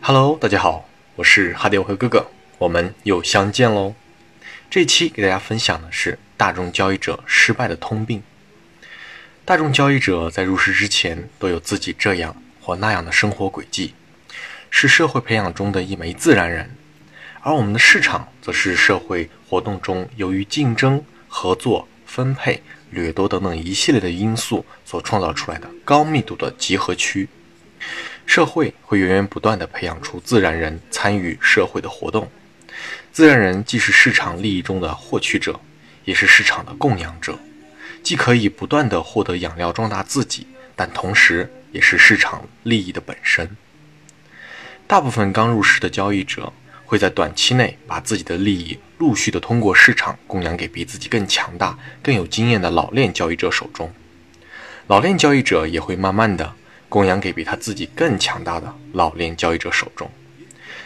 Hello，大家好，我是哈迪欧和哥哥，我们又相见喽。这期给大家分享的是大众交易者失败的通病。大众交易者在入市之前都有自己这样或那样的生活轨迹，是社会培养中的一枚自然人；而我们的市场则是社会活动中由于竞争、合作、分配、掠夺等等一系列的因素所创造出来的高密度的集合区。社会会源源不断地培养出自然人参与社会的活动。自然人既是市场利益中的获取者，也是市场的供养者，既可以不断地获得养料壮大自己，但同时也是市场利益的本身。大部分刚入市的交易者会在短期内把自己的利益陆续地通过市场供养给比自己更强大、更有经验的老练交易者手中。老练交易者也会慢慢地。供养给比他自己更强大的老练交易者手中，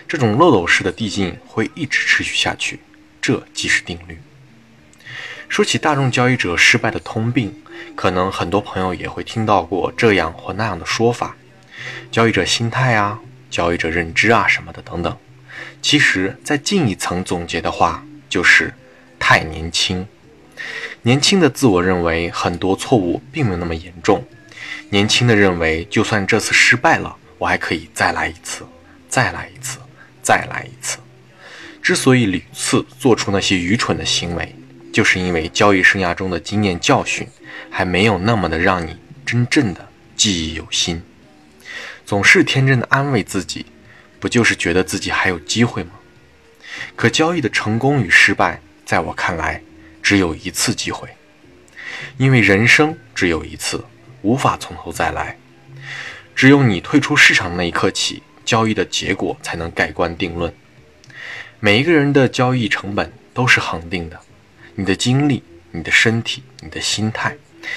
这种漏斗式的递进会一直持续下去，这即是定律。说起大众交易者失败的通病，可能很多朋友也会听到过这样或那样的说法：交易者心态啊，交易者认知啊什么的等等。其实再进一层总结的话，就是太年轻。年轻的自我认为很多错误并没有那么严重。年轻的认为，就算这次失败了，我还可以再来一次，再来一次，再来一次。之所以屡次做出那些愚蠢的行为，就是因为交易生涯中的经验教训还没有那么的让你真正的记忆犹新。总是天真的安慰自己，不就是觉得自己还有机会吗？可交易的成功与失败，在我看来，只有一次机会，因为人生只有一次。无法从头再来，只有你退出市场那一刻起，交易的结果才能盖棺定论。每一个人的交易成本都是恒定的，你的精力、你的身体、你的心态、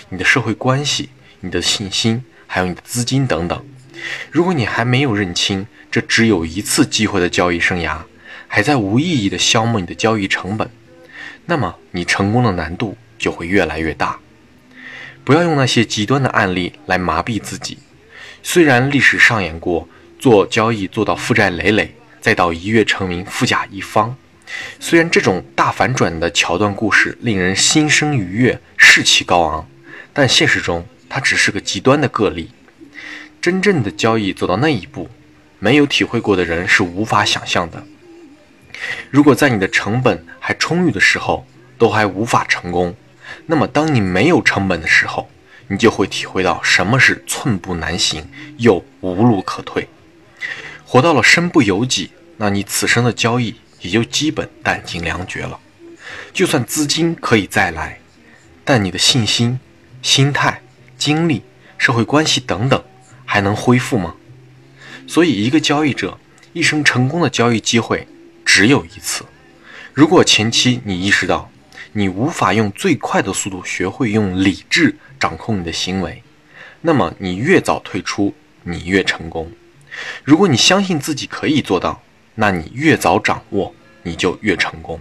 你的社会关系、你的信心，还有你的资金等等。如果你还没有认清这只有一次机会的交易生涯，还在无意义的消磨你的交易成本，那么你成功的难度就会越来越大。不要用那些极端的案例来麻痹自己。虽然历史上演过做交易做到负债累累，再到一跃成名富甲一方，虽然这种大反转的桥段故事令人心生愉悦、士气高昂，但现实中它只是个极端的个例。真正的交易走到那一步，没有体会过的人是无法想象的。如果在你的成本还充裕的时候都还无法成功，那么，当你没有成本的时候，你就会体会到什么是寸步难行又无路可退。活到了身不由己，那你此生的交易也就基本弹尽粮绝了。就算资金可以再来，但你的信心、心态、精力、社会关系等等，还能恢复吗？所以，一个交易者一生成功的交易机会只有一次。如果前期你意识到，你无法用最快的速度学会用理智掌控你的行为，那么你越早退出，你越成功。如果你相信自己可以做到，那你越早掌握，你就越成功。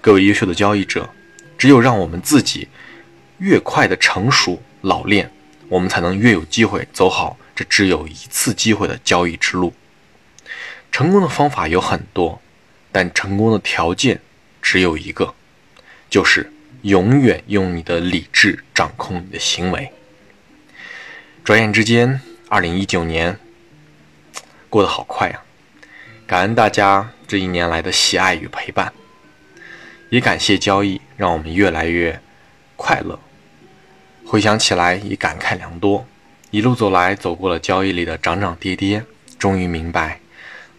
各位优秀的交易者，只有让我们自己越快的成熟老练，我们才能越有机会走好这只有一次机会的交易之路。成功的方法有很多，但成功的条件只有一个。就是永远用你的理智掌控你的行为。转眼之间，二零一九年过得好快呀！感恩大家这一年来的喜爱与陪伴，也感谢交易让我们越来越快乐。回想起来，已感慨良多。一路走来，走过了交易里的涨涨跌跌，终于明白，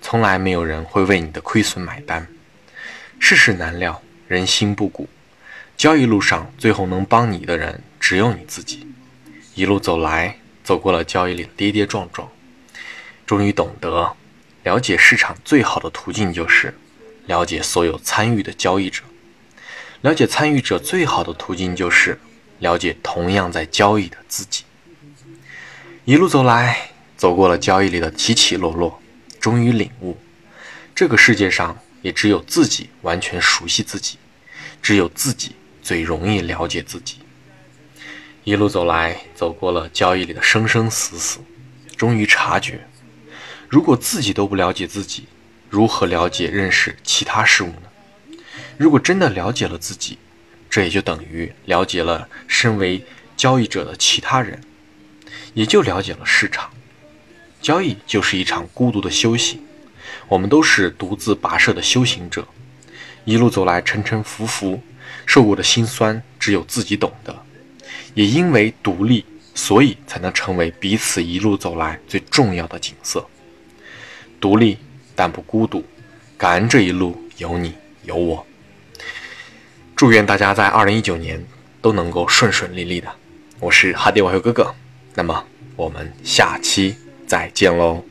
从来没有人会为你的亏损买单。世事难料，人心不古。交易路上，最后能帮你的人只有你自己。一路走来，走过了交易里的跌跌撞撞，终于懂得，了解市场最好的途径就是了解所有参与的交易者。了解参与者最好的途径就是了解同样在交易的自己。一路走来，走过了交易里的起起落落，终于领悟，这个世界上也只有自己完全熟悉自己，只有自己最容易了解自己。一路走来，走过了交易里的生生死死，终于察觉，如果自己都不了解自己，如何了解认识其他事物呢？如果真的了解了自己，这也就等于了解了身为交易者的其他人，也就了解了市场。交易就是一场孤独的修行，我们都是独自跋涉的修行者，一路走来沉沉浮浮，受过的辛酸只有自己懂得。也因为独立，所以才能成为彼此一路走来最重要的景色。独立但不孤独，感恩这一路有你有我。祝愿大家在二零一九年都能够顺顺利利的。我是哈迪网友哥哥，那么我们下期。再见喽。